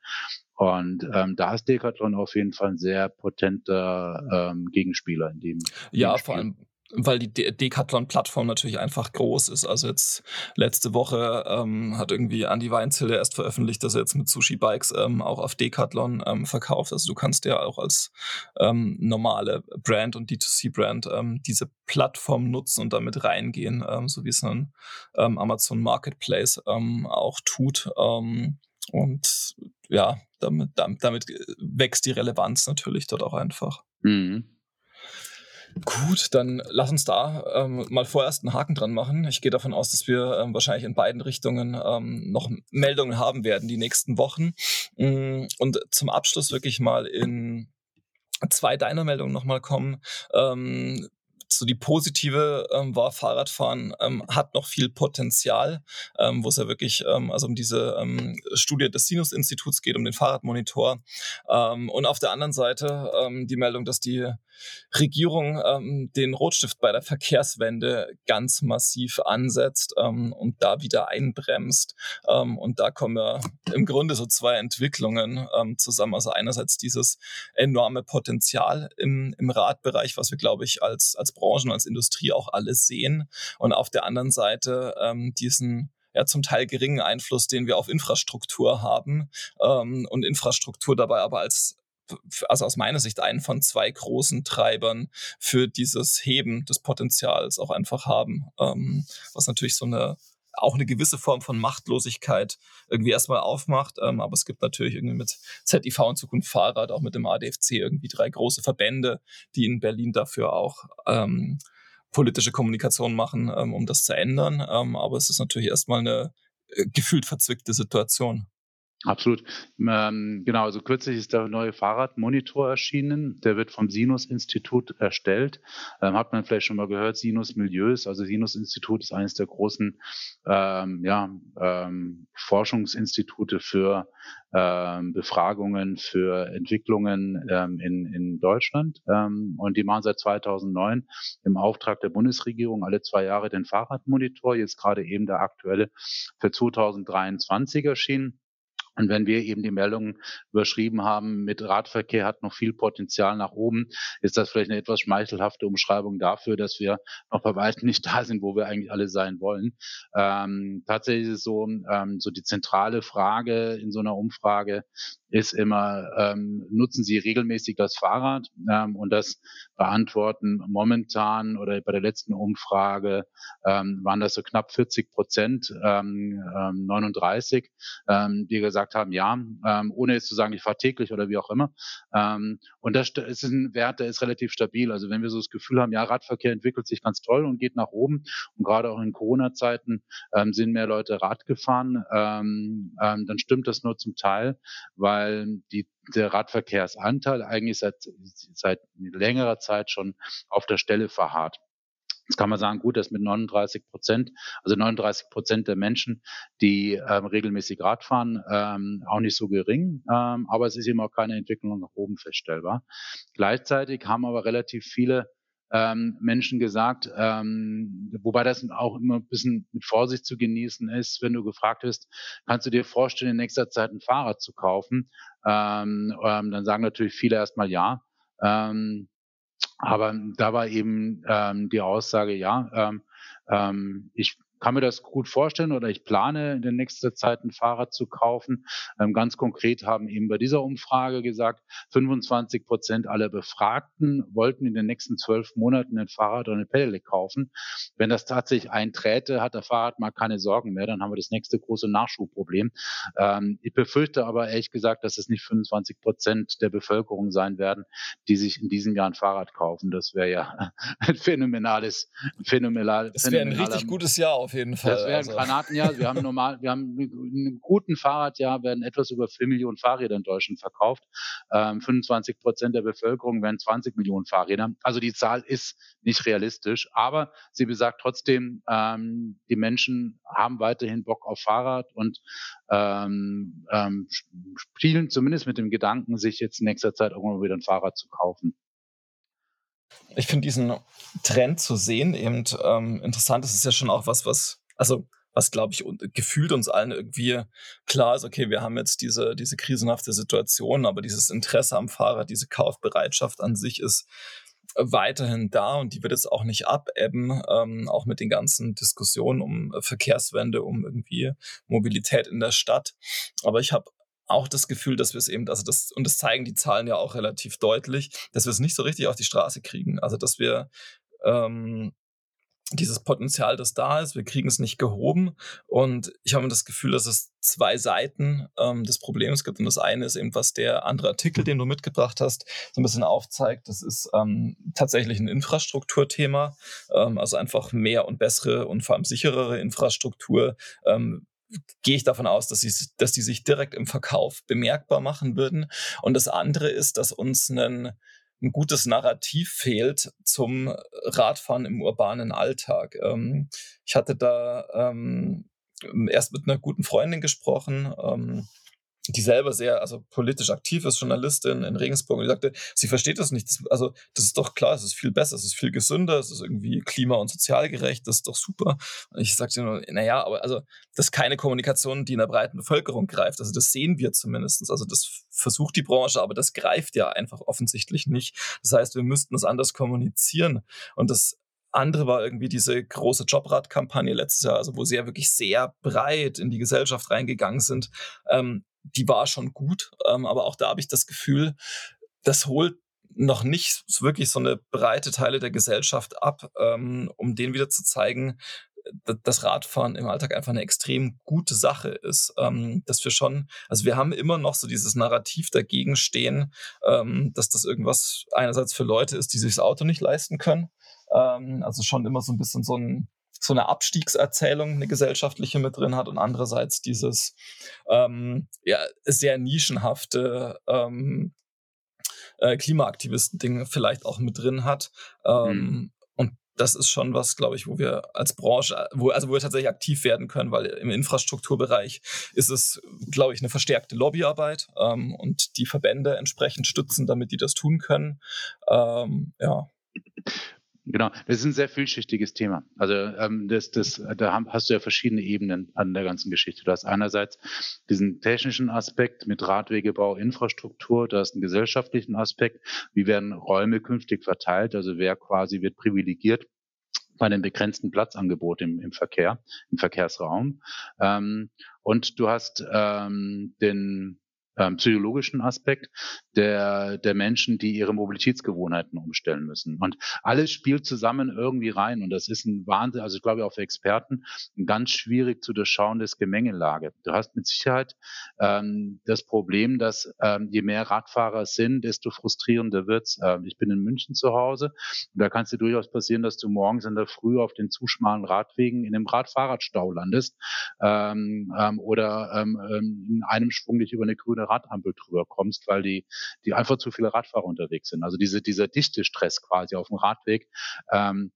Und ähm, da ist Decathlon auf jeden Fall ein sehr potenter ähm, Gegenspieler in dem. Ja, vor allem weil die Decathlon-Plattform natürlich einfach groß ist. Also jetzt letzte Woche ähm, hat irgendwie Andy Weinzille erst veröffentlicht, dass er jetzt mit Sushi Bikes ähm, auch auf Decathlon ähm, verkauft. Also du kannst ja auch als ähm, normale Brand und D2C-Brand ähm, diese Plattform nutzen und damit reingehen, ähm, so wie es ein Amazon Marketplace auch tut. Und ja, damit, damit, damit wächst die Relevanz natürlich dort auch einfach. Mhm. Gut, dann lass uns da ähm, mal vorerst einen Haken dran machen. Ich gehe davon aus, dass wir ähm, wahrscheinlich in beiden Richtungen ähm, noch Meldungen haben werden die nächsten Wochen. Mm, und zum Abschluss wirklich mal in zwei deiner Meldungen nochmal kommen. Ähm, so die positive ähm, war, Fahrradfahren ähm, hat noch viel Potenzial, ähm, wo es ja wirklich ähm, also um diese ähm, Studie des Sinus-Instituts geht, um den Fahrradmonitor. Ähm, und auf der anderen Seite die Meldung, dass die Regierung den Rotstift bei der Verkehrswende ganz massiv ansetzt und da wieder einbremst. Und da kommen ja im Grunde so zwei Entwicklungen zusammen. Also einerseits dieses enorme Potenzial im, im Radbereich, was wir, glaube ich, als, als Branchen, als Industrie auch alle sehen. Und auf der anderen Seite ähm, diesen ja zum Teil geringen Einfluss, den wir auf Infrastruktur haben ähm, und Infrastruktur dabei aber als also aus meiner Sicht einen von zwei großen Treibern für dieses Heben des Potenzials auch einfach haben, ähm, was natürlich so eine auch eine gewisse Form von Machtlosigkeit irgendwie erstmal aufmacht. Ähm, aber es gibt natürlich irgendwie mit ZIV und Zukunft Fahrrad, auch mit dem ADFC irgendwie drei große Verbände, die in Berlin dafür auch ähm, politische Kommunikation machen, ähm, um das zu ändern. Ähm, aber es ist natürlich erstmal eine äh, gefühlt verzwickte Situation. Absolut. Ähm, genau, also kürzlich ist der neue Fahrradmonitor erschienen. Der wird vom Sinus-Institut erstellt. Ähm, hat man vielleicht schon mal gehört, Sinus Milieus. Also Sinus-Institut ist eines der großen ähm, ja, ähm, Forschungsinstitute für ähm, Befragungen, für Entwicklungen ähm, in, in Deutschland. und die machen seit 2009 im Auftrag der Bundesregierung alle zwei Jahre den Fahrradmonitor. Jetzt gerade eben der aktuelle für 2023 erschienen. Und wenn wir eben die Meldungen überschrieben haben, mit Radverkehr hat noch viel Potenzial nach oben, ist das vielleicht eine etwas schmeichelhafte Umschreibung dafür, dass wir noch bei weitem nicht da sind, wo wir eigentlich alle sein wollen. Ähm, tatsächlich ist so, ähm, so die zentrale Frage in so einer Umfrage ist immer, ähm, nutzen Sie regelmäßig das Fahrrad? Ähm, und das beantworten momentan oder bei der letzten Umfrage ähm, waren das so knapp 40 Prozent, ähm, 39, ähm, ähm, die gesagt haben, ja, ähm, ohne jetzt zu sagen, ich fahre täglich oder wie auch immer. Ähm, und das ist ein Wert, der ist relativ stabil. Also wenn wir so das Gefühl haben, ja, Radverkehr entwickelt sich ganz toll und geht nach oben und gerade auch in Corona-Zeiten ähm, sind mehr Leute Rad gefahren, ähm, ähm, dann stimmt das nur zum Teil, weil weil die, der Radverkehrsanteil eigentlich seit, seit längerer Zeit schon auf der Stelle verharrt. Jetzt kann man sagen, gut, das mit 39 Prozent, also 39 Prozent der Menschen, die ähm, regelmäßig Rad fahren, ähm, auch nicht so gering, ähm, aber es ist eben auch keine Entwicklung nach oben feststellbar. Gleichzeitig haben aber relativ viele ähm, Menschen gesagt, ähm, wobei das auch immer ein bisschen mit Vorsicht zu genießen ist, wenn du gefragt wirst, kannst du dir vorstellen, in nächster Zeit ein Fahrrad zu kaufen? Ähm, ähm, dann sagen natürlich viele erstmal ja. Ähm, aber da war eben ähm, die Aussage, ja, ähm, ähm, ich kann mir das gut vorstellen oder ich plane in der nächsten Zeit ein Fahrrad zu kaufen. Ähm, ganz konkret haben eben bei dieser Umfrage gesagt, 25 Prozent aller Befragten wollten in den nächsten zwölf Monaten ein Fahrrad oder eine Pedelec kaufen. Wenn das tatsächlich einträte, hat der Fahrrad mal keine Sorgen mehr. Dann haben wir das nächste große Nachschubproblem. Ähm, ich befürchte aber ehrlich gesagt, dass es nicht 25 Prozent der Bevölkerung sein werden, die sich in diesem Jahr ein Fahrrad kaufen. Das wäre ja ein phänomenales, phänomenal. Das wäre ein richtig gutes Jahr auf jeden Fall. Das wäre ein also. Granatenjahr. Wir haben normal, wir haben in einem guten Fahrradjahr werden etwas über 4 Millionen Fahrräder in Deutschland verkauft. Ähm, 25 Prozent der Bevölkerung werden 20 Millionen Fahrräder. Also die Zahl ist nicht realistisch, aber sie besagt trotzdem, ähm, die Menschen haben weiterhin Bock auf Fahrrad und ähm, ähm, spielen zumindest mit dem Gedanken, sich jetzt in nächster Zeit irgendwann wieder ein Fahrrad zu kaufen ich finde diesen Trend zu sehen eben ähm, interessant. Das ist ja schon auch was, was, also was glaube ich gefühlt uns allen irgendwie klar ist, okay, wir haben jetzt diese, diese krisenhafte Situation, aber dieses Interesse am Fahrrad, diese Kaufbereitschaft an sich ist weiterhin da und die wird jetzt auch nicht abebben, ähm, auch mit den ganzen Diskussionen um Verkehrswende, um irgendwie Mobilität in der Stadt. Aber ich habe auch das Gefühl, dass wir es eben, also das, und das zeigen die Zahlen ja auch relativ deutlich, dass wir es nicht so richtig auf die Straße kriegen. Also dass wir ähm, dieses Potenzial, das da ist, wir kriegen es nicht gehoben. Und ich habe das Gefühl, dass es zwei Seiten ähm, des Problems gibt. Und das eine ist eben, was der andere Artikel, den du mitgebracht hast, so ein bisschen aufzeigt. Das ist ähm, tatsächlich ein Infrastrukturthema. Ähm, also einfach mehr und bessere und vor allem sicherere Infrastruktur ähm, gehe ich davon aus, dass, sie, dass die sich direkt im Verkauf bemerkbar machen würden. Und das andere ist, dass uns ein, ein gutes Narrativ fehlt zum Radfahren im urbanen Alltag. Ähm, ich hatte da ähm, erst mit einer guten Freundin gesprochen. Ähm, die selber sehr, also politisch aktiv ist, Journalistin in Regensburg, und die sagte, sie versteht das nicht. Das, also, das ist doch klar, es ist viel besser, es ist viel gesünder, es ist irgendwie klima- und sozialgerecht, das ist doch super. Und ich sagte nur, naja, aber also, das ist keine Kommunikation, die in der breiten Bevölkerung greift. Also, das sehen wir zumindest. Also, das versucht die Branche, aber das greift ja einfach offensichtlich nicht. Das heißt, wir müssten es anders kommunizieren. Und das andere war irgendwie diese große Jobrad-Kampagne letztes Jahr, also wo sie ja wirklich sehr breit in die Gesellschaft reingegangen sind. Ähm, die war schon gut, ähm, aber auch da habe ich das Gefühl, das holt noch nicht wirklich so eine breite Teile der Gesellschaft ab, ähm, um denen wieder zu zeigen, dass Radfahren im Alltag einfach eine extrem gute Sache ist. Ähm, dass wir schon, also wir haben immer noch so dieses Narrativ dagegen stehen, ähm, dass das irgendwas einerseits für Leute ist, die sich das Auto nicht leisten können ähm, also schon immer so ein bisschen so ein so eine Abstiegserzählung, eine gesellschaftliche mit drin hat und andererseits dieses ähm, ja, sehr nischenhafte ähm, äh, Klimaaktivisten-Ding vielleicht auch mit drin hat. Ähm, mhm. Und das ist schon was, glaube ich, wo wir als Branche, wo, also wo wir tatsächlich aktiv werden können, weil im Infrastrukturbereich ist es, glaube ich, eine verstärkte Lobbyarbeit ähm, und die Verbände entsprechend stützen, damit die das tun können. Ähm, ja. Genau, das ist ein sehr vielschichtiges Thema. Also ähm, das, das, da hast du ja verschiedene Ebenen an der ganzen Geschichte. Du hast einerseits diesen technischen Aspekt mit Radwegebau, Infrastruktur, du hast einen gesellschaftlichen Aspekt, wie werden Räume künftig verteilt, also wer quasi wird privilegiert bei dem begrenzten Platzangebot im, im Verkehr, im Verkehrsraum. Ähm, und du hast ähm, den ähm, psychologischen Aspekt der, der Menschen, die ihre Mobilitätsgewohnheiten umstellen müssen. Und alles spielt zusammen irgendwie rein. Und das ist ein Wahnsinn, also ich glaube auch für Experten, ein ganz schwierig zu durchschauendes Gemengelage. Du hast mit Sicherheit ähm, das Problem, dass ähm, je mehr Radfahrer sind, desto frustrierender wird's. Ähm, ich bin in München zu Hause und da kann es dir durchaus passieren, dass du morgens in der Früh auf den zu schmalen Radwegen in einem Radfahrradstau landest ähm, ähm, oder ähm, ähm in einem Schwung dich über eine grüne Radampel drüber kommst, weil die, die einfach zu viele Radfahrer unterwegs sind. Also diese, dieser dichte Stress quasi auf dem Radweg, ähm,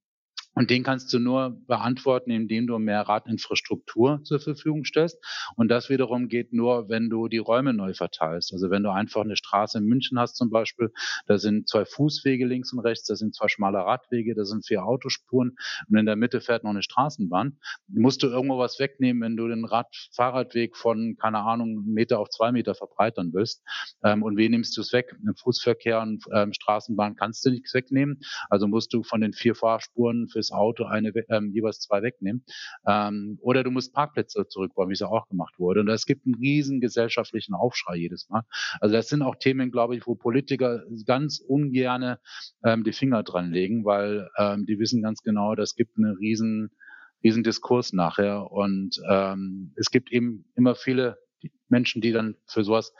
und den kannst du nur beantworten, indem du mehr Radinfrastruktur zur Verfügung stellst. Und das wiederum geht nur, wenn du die Räume neu verteilst. Also wenn du einfach eine Straße in München hast zum Beispiel, da sind zwei Fußwege links und rechts, da sind zwei schmale Radwege, da sind vier Autospuren und in der Mitte fährt noch eine Straßenbahn. Musst du irgendwo was wegnehmen, wenn du den Rad-Fahrradweg von, keine Ahnung, Meter auf zwei Meter verbreitern willst. Ähm, und wen nimmst du es weg? Im Fußverkehr und ähm, Straßenbahn kannst du nichts wegnehmen. Also musst du von den vier Fahrspuren fürs jedes Auto eine, ähm, jeweils zwei wegnehmen. Ähm, oder du musst Parkplätze zurückbauen, wie es ja auch gemacht wurde. Und es gibt einen riesen gesellschaftlichen Aufschrei jedes Mal. Also das sind auch Themen, glaube ich, wo Politiker ganz ungerne ähm, die Finger dran legen, weil ähm, die wissen ganz genau, das gibt einen riesen riesen Diskurs nachher. Und ähm, es gibt eben immer viele Menschen, die dann für sowas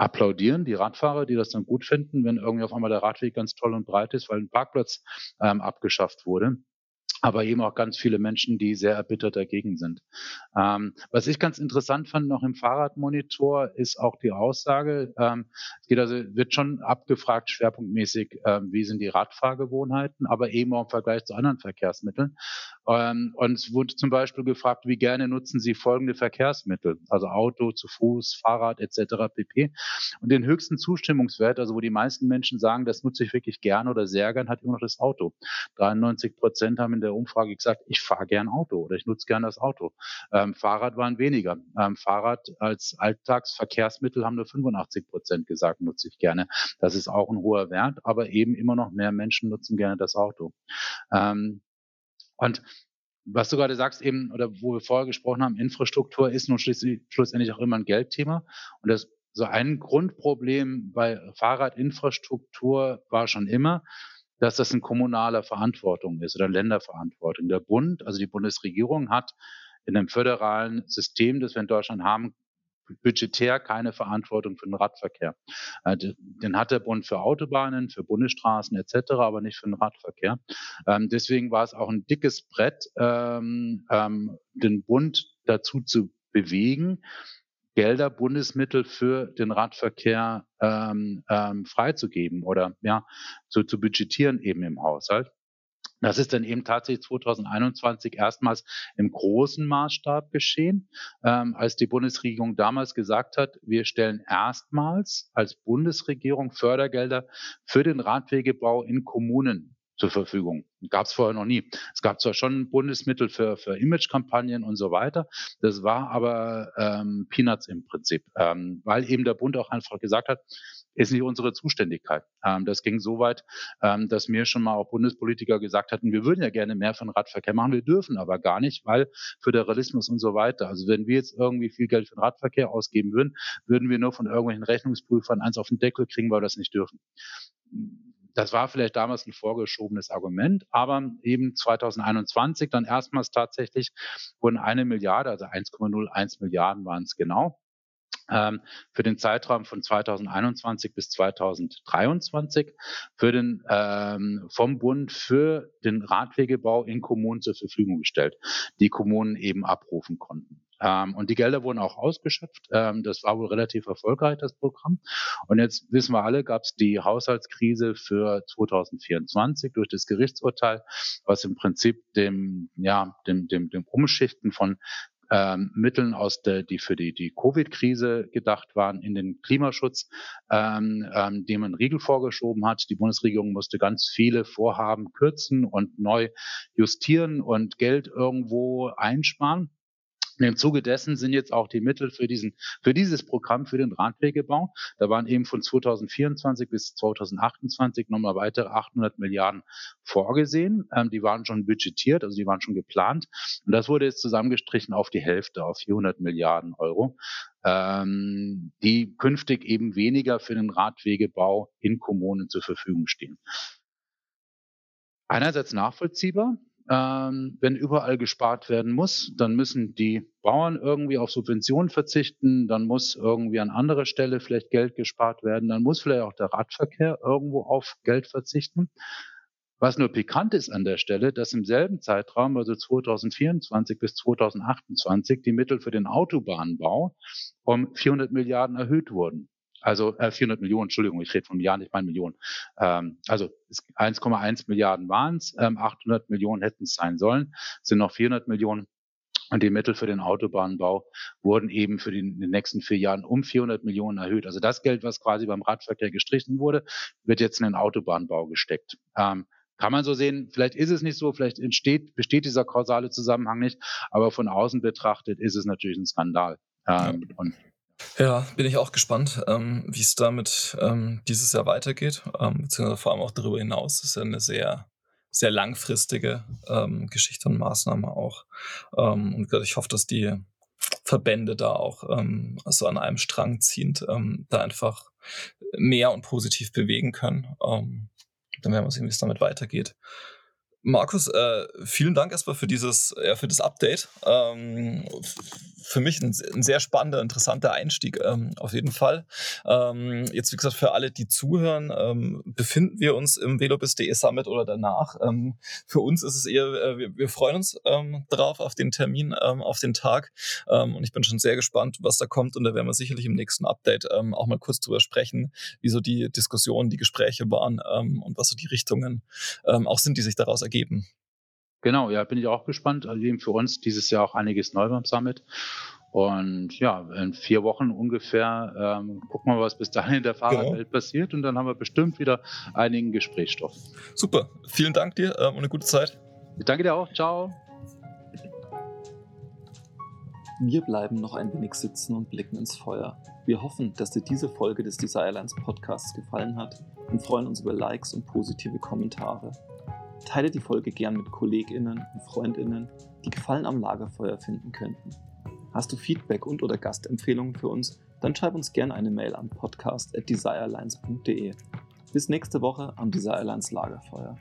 applaudieren, die Radfahrer, die das dann gut finden, wenn irgendwie auf einmal der Radweg ganz toll und breit ist, weil ein Parkplatz ähm, abgeschafft wurde aber eben auch ganz viele Menschen, die sehr erbittert dagegen sind. Ähm, was ich ganz interessant fand noch im Fahrradmonitor ist auch die Aussage, ähm, es geht also, wird schon abgefragt schwerpunktmäßig, ähm, wie sind die Radfahrgewohnheiten, aber eben auch im Vergleich zu anderen Verkehrsmitteln. Ähm, und es wurde zum Beispiel gefragt, wie gerne nutzen Sie folgende Verkehrsmittel, also Auto, zu Fuß, Fahrrad etc. pp. Und den höchsten Zustimmungswert, also wo die meisten Menschen sagen, das nutze ich wirklich gern oder sehr gern, hat immer noch das Auto. 93 Prozent haben in der Umfrage gesagt, ich fahre gern Auto oder ich nutze gern das Auto. Ähm, Fahrrad waren weniger. Ähm, Fahrrad als Alltagsverkehrsmittel haben nur 85 Prozent gesagt, nutze ich gerne. Das ist auch ein hoher Wert, aber eben immer noch mehr Menschen nutzen gerne das Auto. Ähm, und was du gerade sagst, eben, oder wo wir vorher gesprochen haben, Infrastruktur ist nun schlussendlich auch immer ein Geldthema. Und das so ein Grundproblem bei Fahrradinfrastruktur war schon immer, dass das in kommunaler Verantwortung ist oder Länderverantwortung. Der Bund, also die Bundesregierung hat in einem föderalen System, das wir in Deutschland haben, budgetär keine Verantwortung für den Radverkehr. Äh, den hat der Bund für Autobahnen, für Bundesstraßen etc., aber nicht für den Radverkehr. Ähm, deswegen war es auch ein dickes Brett, ähm, ähm, den Bund dazu zu bewegen, Gelder, Bundesmittel für den Radverkehr ähm, ähm, freizugeben oder ja zu, zu budgetieren eben im Haushalt. Das ist dann eben tatsächlich 2021 erstmals im großen Maßstab geschehen, ähm, als die Bundesregierung damals gesagt hat, wir stellen erstmals als Bundesregierung Fördergelder für den Radwegebau in Kommunen zur Verfügung. Gab es vorher noch nie. Es gab zwar schon Bundesmittel für, für Imagekampagnen und so weiter, das war aber ähm, Peanuts im Prinzip, ähm, weil eben der Bund auch einfach gesagt hat, ist nicht unsere Zuständigkeit. Ähm, das ging so weit, ähm, dass mir schon mal auch Bundespolitiker gesagt hatten, wir würden ja gerne mehr den Radverkehr machen, wir dürfen aber gar nicht, weil Föderalismus und so weiter. Also wenn wir jetzt irgendwie viel Geld für den Radverkehr ausgeben würden, würden wir nur von irgendwelchen Rechnungsprüfern eins auf den Deckel kriegen, weil wir das nicht dürfen das war vielleicht damals ein vorgeschobenes Argument, aber eben 2021 dann erstmals tatsächlich wurden eine Milliarde, also 1,01 Milliarden waren es genau, ähm, für den Zeitraum von 2021 bis 2023 für den, ähm, vom Bund für den Radwegebau in Kommunen zur Verfügung gestellt, die Kommunen eben abrufen konnten. Ähm, und die Gelder wurden auch ausgeschöpft. Ähm, das war wohl relativ erfolgreich, das Programm. Und jetzt wissen wir alle, gab es die Haushaltskrise für 2024 durch das Gerichtsurteil, was im Prinzip dem, ja, dem, dem, dem Umschichten von ähm, Mitteln aus der, die für die, die Covid-Krise gedacht waren, in den Klimaschutz, ähm, ähm, dem ein Riegel vorgeschoben hat. Die Bundesregierung musste ganz viele Vorhaben kürzen und neu justieren und Geld irgendwo einsparen. Und im Zuge dessen sind jetzt auch die Mittel für diesen, für dieses Programm, für den Radwegebau. Da waren eben von 2024 bis 2028 nochmal weitere 800 Milliarden vorgesehen. Ähm, die waren schon budgetiert, also die waren schon geplant. Und das wurde jetzt zusammengestrichen auf die Hälfte, auf 400 Milliarden Euro, ähm, die künftig eben weniger für den Radwegebau in Kommunen zur Verfügung stehen. Einerseits nachvollziehbar, ähm, wenn überall gespart werden muss, dann müssen die Bauern irgendwie auf Subventionen verzichten, dann muss irgendwie an anderer Stelle vielleicht Geld gespart werden, dann muss vielleicht auch der Radverkehr irgendwo auf Geld verzichten. Was nur pikant ist an der Stelle, dass im selben Zeitraum, also 2024 bis 2028, die Mittel für den Autobahnbau um 400 Milliarden erhöht wurden. Also äh, 400 Millionen, Entschuldigung, ich rede von Jahren, ich meine Millionen. Ähm, also 1,1 Milliarden waren es, ähm, 800 Millionen hätten es sein sollen, sind noch 400 Millionen. Und die Mittel für den Autobahnbau wurden eben für die, die nächsten vier Jahren um 400 Millionen erhöht. Also das Geld, was quasi beim Radverkehr gestrichen wurde, wird jetzt in den Autobahnbau gesteckt. Ähm, kann man so sehen, vielleicht ist es nicht so, vielleicht entsteht, besteht dieser kausale Zusammenhang nicht, aber von außen betrachtet ist es natürlich ein Skandal. Ähm, ja. Und ja, bin ich auch gespannt, ähm, wie es damit ähm, dieses Jahr weitergeht, ähm, beziehungsweise vor allem auch darüber hinaus. Das ist ja eine sehr, sehr langfristige ähm, Geschichte und Maßnahme auch. Ähm, und ich hoffe, dass die Verbände da auch ähm, so an einem Strang ziehend ähm, da einfach mehr und positiv bewegen können. Dann werden wir sehen, wie es damit weitergeht. Markus, äh, vielen Dank erstmal für dieses, ja, für das Update. Ähm, für mich ein, ein, sehr spannender, interessanter Einstieg ähm, auf jeden Fall. Ähm, jetzt wie gesagt für alle, die zuhören, ähm, befinden wir uns im velobis.de Summit oder danach. Ähm, für uns ist es eher, äh, wir, wir, freuen uns ähm, drauf auf den Termin, auf den Tag und ich bin schon sehr gespannt, was da kommt und da werden wir sicherlich im nächsten Update auch mal kurz drüber sprechen, wie so die Diskussionen, die Gespräche waren und was so die Richtungen auch sind, die sich daraus ergeben. Genau, ja, bin ich auch gespannt. Also eben für uns dieses Jahr auch einiges neu beim Summit. Und ja, in vier Wochen ungefähr ähm, gucken wir mal, was bis dahin in der Fahrradwelt genau. passiert. Und dann haben wir bestimmt wieder einigen Gesprächsstoff. Super, vielen Dank dir ähm, und eine gute Zeit. Ich danke dir auch. Ciao. Wir bleiben noch ein wenig sitzen und blicken ins Feuer. Wir hoffen, dass dir diese Folge des Desirelines Podcasts gefallen hat und freuen uns über Likes und positive Kommentare. Teile die Folge gern mit KollegInnen und FreundInnen, die Gefallen am Lagerfeuer finden könnten. Hast du Feedback und oder Gastempfehlungen für uns, dann schreib uns gerne eine Mail an podcast.desirelines.de. Bis nächste Woche am Desirelines Lagerfeuer.